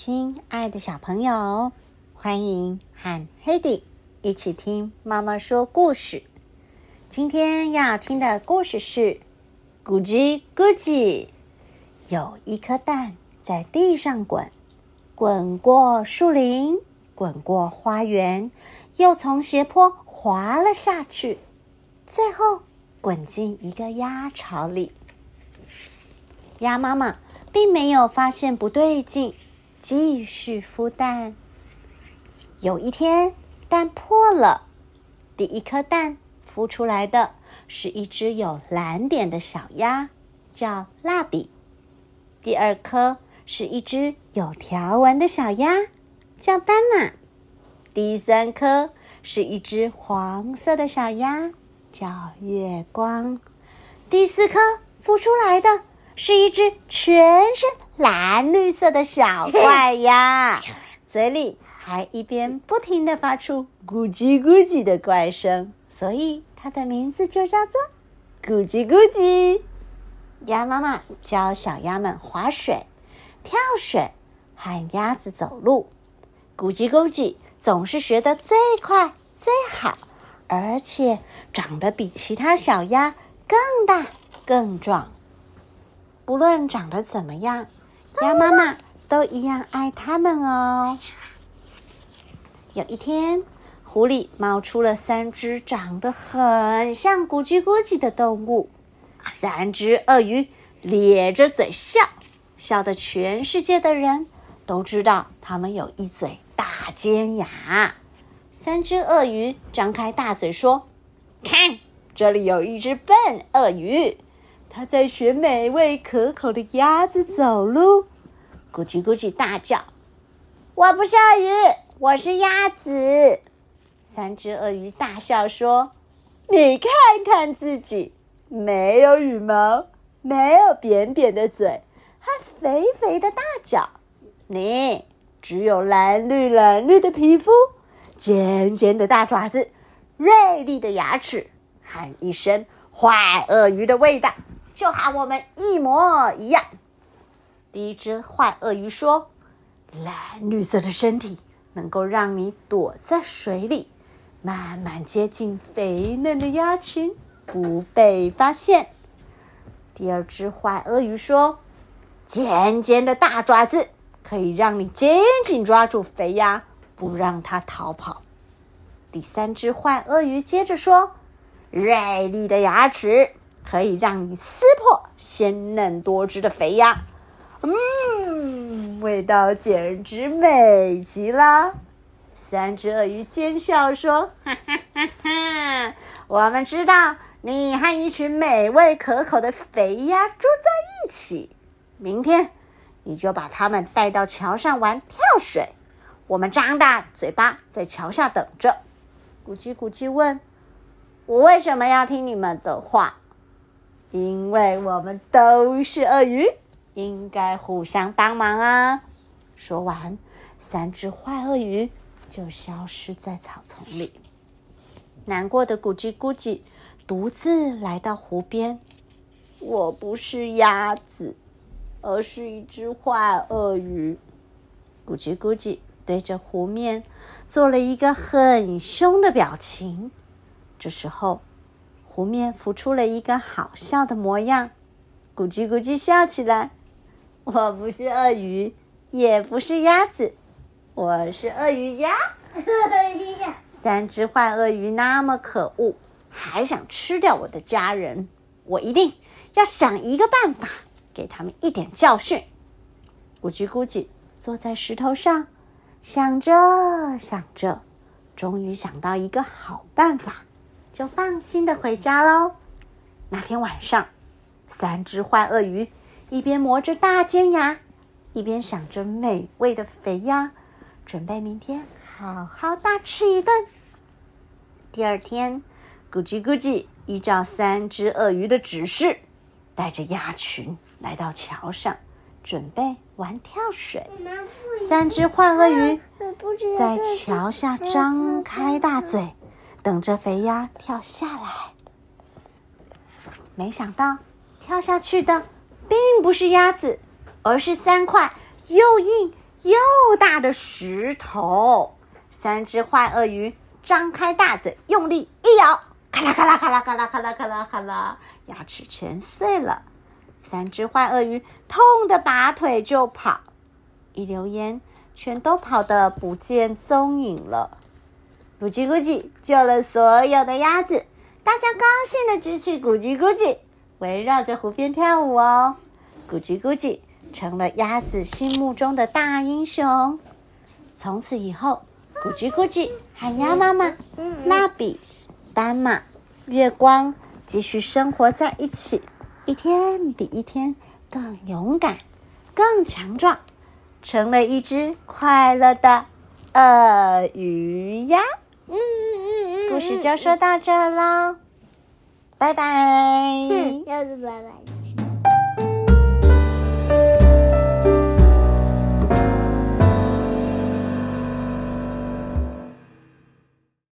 亲爱的小朋友，欢迎和 Hedy 一起听妈妈说故事。今天要听的故事是《咕叽咕叽》。有一颗蛋在地上滚，滚过树林，滚过花园，又从斜坡滑了下去，最后滚进一个鸭巢里。鸭妈妈并没有发现不对劲。继续孵蛋。有一天，蛋破了，第一颗蛋孵出来的是一只有蓝点的小鸭，叫蜡笔；第二颗是一只有条纹的小鸭，叫斑马；第三颗是一只黄色的小鸭，叫月光；第四颗孵出来的是一只全身。蓝绿色的小怪鸭，嘴里还一边不停的发出咕叽咕叽的怪声，所以它的名字就叫做咕叽咕叽。鸭妈妈教小鸭们划水、跳水，和鸭子走路。咕叽咕叽总是学得最快最好，而且长得比其他小鸭更大更壮。不论长得怎么样。鸭妈妈都一样爱它们哦。有一天，湖里冒出了三只长得很像咕叽咕叽的动物。三只鳄鱼咧着嘴笑，笑得全世界的人都知道它们有一嘴大尖牙。三只鳄鱼张开大嘴说：“看，这里有一只笨鳄鱼。”它在学美味可口的鸭子走路，咕叽咕叽大叫：“我不是鳄鱼，我是鸭子。”三只鳄鱼大笑说：“你看看自己，没有羽毛，没有扁扁的嘴，还肥肥的大脚，你只有蓝绿蓝绿的皮肤，尖尖的大爪子，锐利的牙齿，喊一声坏鳄鱼的味道。”就和我们一模一样。第一只坏鳄鱼说：“蓝绿色的身体能够让你躲在水里，慢慢接近肥嫩的鸭群，不被发现。”第二只坏鳄鱼说：“尖尖的大爪子可以让你紧紧抓住肥鸭，不让它逃跑。”第三只坏鳄鱼接着说：“锐利的牙齿。”可以让你撕破鲜嫩多汁的肥鸭，嗯，味道简直美极了。三只鳄鱼奸笑说：“哈哈哈哈！我们知道你和一群美味可口的肥鸭住在一起，明天你就把它们带到桥上玩跳水。我们张大嘴巴在桥下等着。”咕叽咕叽问：“我为什么要听你们的话？”因为我们都是鳄鱼，应该互相帮忙啊！说完，三只坏鳄鱼就消失在草丛里。难过的咕叽咕叽独自来到湖边。我不是鸭子，而是一只坏鳄鱼。咕叽咕叽对着湖面做了一个很凶的表情。这时候。湖面浮出了一个好笑的模样，咕叽咕叽笑起来。我不是鳄鱼，也不是鸭子，我是鳄鱼鸭。三只坏鳄鱼那么可恶，还想吃掉我的家人，我一定要想一个办法，给他们一点教训。咕叽咕叽坐在石头上，想着想着，终于想到一个好办法。就放心的回家喽。那天晚上，三只坏鳄鱼一边磨着大尖牙，一边想着美味的肥鸭，准备明天好好大吃一顿。第二天，咕叽咕叽依照三只鳄鱼的指示，带着鸭群来到桥上，准备玩跳水。三只坏鳄鱼在桥下张开大嘴。等着肥鸭跳下来，没想到跳下去的并不是鸭子，而是三块又硬又大的石头。三只坏鳄鱼张开大嘴，用力一咬，咔啦咔啦咔啦咔啦咔啦咔啦咔啦，牙齿全碎了。三只坏鳄鱼痛得拔腿就跑，一溜烟，全都跑得不见踪影了。咕叽咕叽救了所有的鸭子，大家高兴的举起咕叽咕叽，围绕着湖边跳舞哦。咕叽咕叽成了鸭子心目中的大英雄。从此以后，咕叽咕叽和鸭妈妈、蜡笔、斑马、月光继续生活在一起。一天比一天更勇敢，更强壮，成了一只快乐的鳄鱼呀！嗯嗯嗯故事就说到这喽，拜拜。又是拜拜。